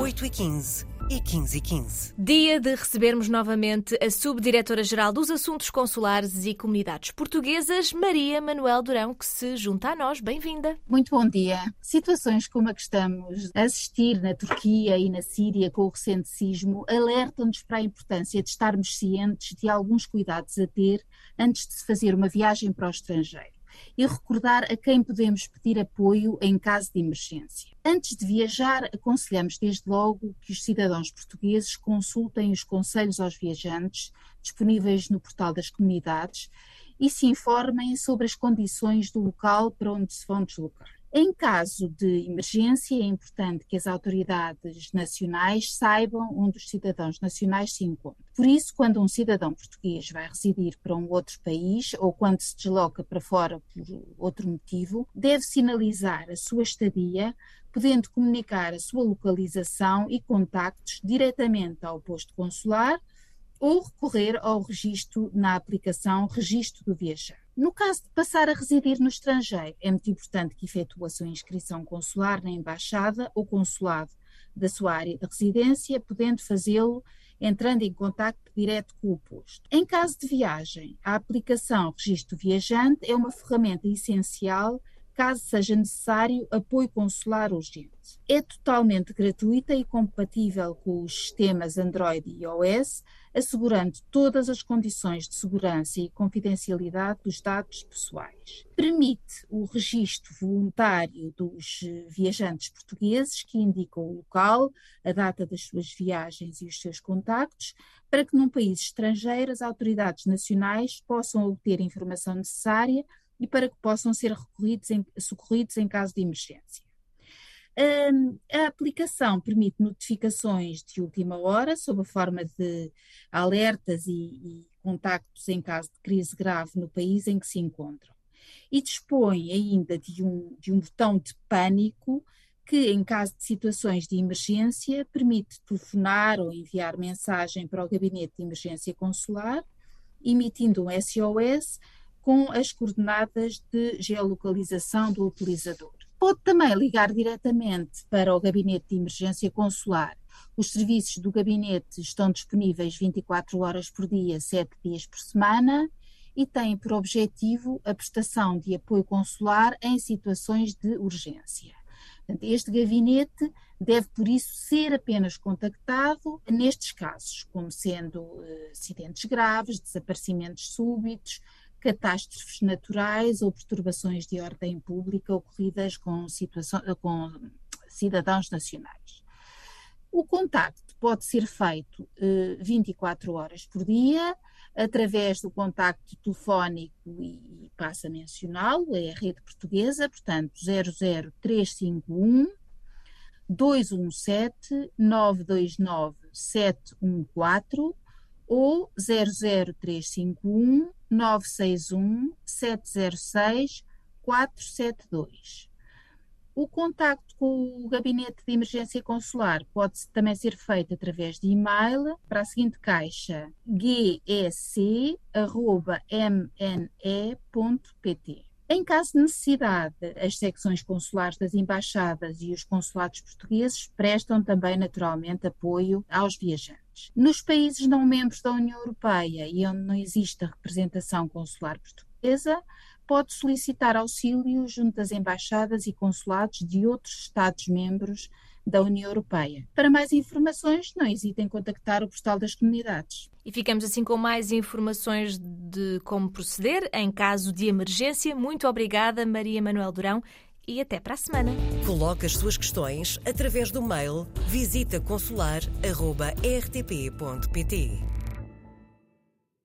8h15 e 15 e 15. Dia de recebermos novamente a Subdiretora-Geral dos Assuntos Consulares e Comunidades Portuguesas, Maria Manuel Durão, que se junta a nós. Bem-vinda. Muito bom dia. Situações como a que estamos a assistir na Turquia e na Síria com o recente sismo alertam-nos para a importância de estarmos cientes de alguns cuidados a ter antes de se fazer uma viagem para o estrangeiro e recordar a quem podemos pedir apoio em caso de emergência. Antes de viajar, aconselhamos desde logo que os cidadãos portugueses consultem os conselhos aos viajantes disponíveis no portal das comunidades e se informem sobre as condições do local para onde se vão deslocar. Em caso de emergência, é importante que as autoridades nacionais saibam onde os cidadãos nacionais se encontram. Por isso, quando um cidadão português vai residir para um outro país ou quando se desloca para fora por outro motivo, deve sinalizar a sua estadia, podendo comunicar a sua localização e contactos diretamente ao posto consular ou recorrer ao registro na aplicação Registro do Viajante. No caso de passar a residir no estrangeiro, é muito importante que efetue a sua inscrição consular na embaixada ou consulado da sua área de residência, podendo fazê-lo entrando em contato direto com o posto. Em caso de viagem, a aplicação Registro Viajante é uma ferramenta essencial caso seja necessário apoio consular urgente. É totalmente gratuita e compatível com os sistemas Android e iOS, assegurando todas as condições de segurança e confidencialidade dos dados pessoais. Permite o registro voluntário dos viajantes portugueses que indicam o local, a data das suas viagens e os seus contactos, para que num país estrangeiro as autoridades nacionais possam obter a informação necessária e para que possam ser socorridos em caso de emergência. A aplicação permite notificações de última hora, sob a forma de alertas e, e, contactos em caso de crise grave no país em que se encontram. E dispõe ainda de um, de um botão de pânico que, em caso de situações de emergência, permite telefonar ou enviar mensagem para o gabinete de emergência consular, emitindo um SOS com as coordenadas de geolocalização do utilizador. Pode também ligar diretamente para o gabinete de emergência consular. Os serviços do gabinete estão disponíveis 24 horas por dia, 7 dias por semana e têm por objetivo a prestação de apoio consular em situações de urgência. Este gabinete deve, por isso, ser apenas contactado nestes casos, como sendo uh, acidentes graves, desaparecimentos súbitos, catástrofes naturais ou perturbações de ordem pública ocorridas com, com cidadãos nacionais. O contacto pode ser feito eh, 24 horas por dia, através do contacto telefónico e, e passa a mencioná-lo, é a rede portuguesa, portanto 00351 217 929 714 ou 00351 961 706 472. O contacto com o Gabinete de Emergência Consular pode também ser feito através de e-mail para a seguinte caixa gec.mne.pt. Em caso de necessidade, as secções consulares das embaixadas e os consulados portugueses prestam também naturalmente apoio aos viajantes. Nos países não membros da União Europeia e onde não existe a representação consular portuguesa, pode solicitar auxílio junto das embaixadas e consulados de outros Estados-membros da União Europeia. Para mais informações, não hesitem em contactar o Postal das Comunidades. E ficamos assim com mais informações de como proceder em caso de emergência. Muito obrigada, Maria Manuel Durão, e até para a semana. Coloque as suas questões através do mail visitaconsular.rtp.pt.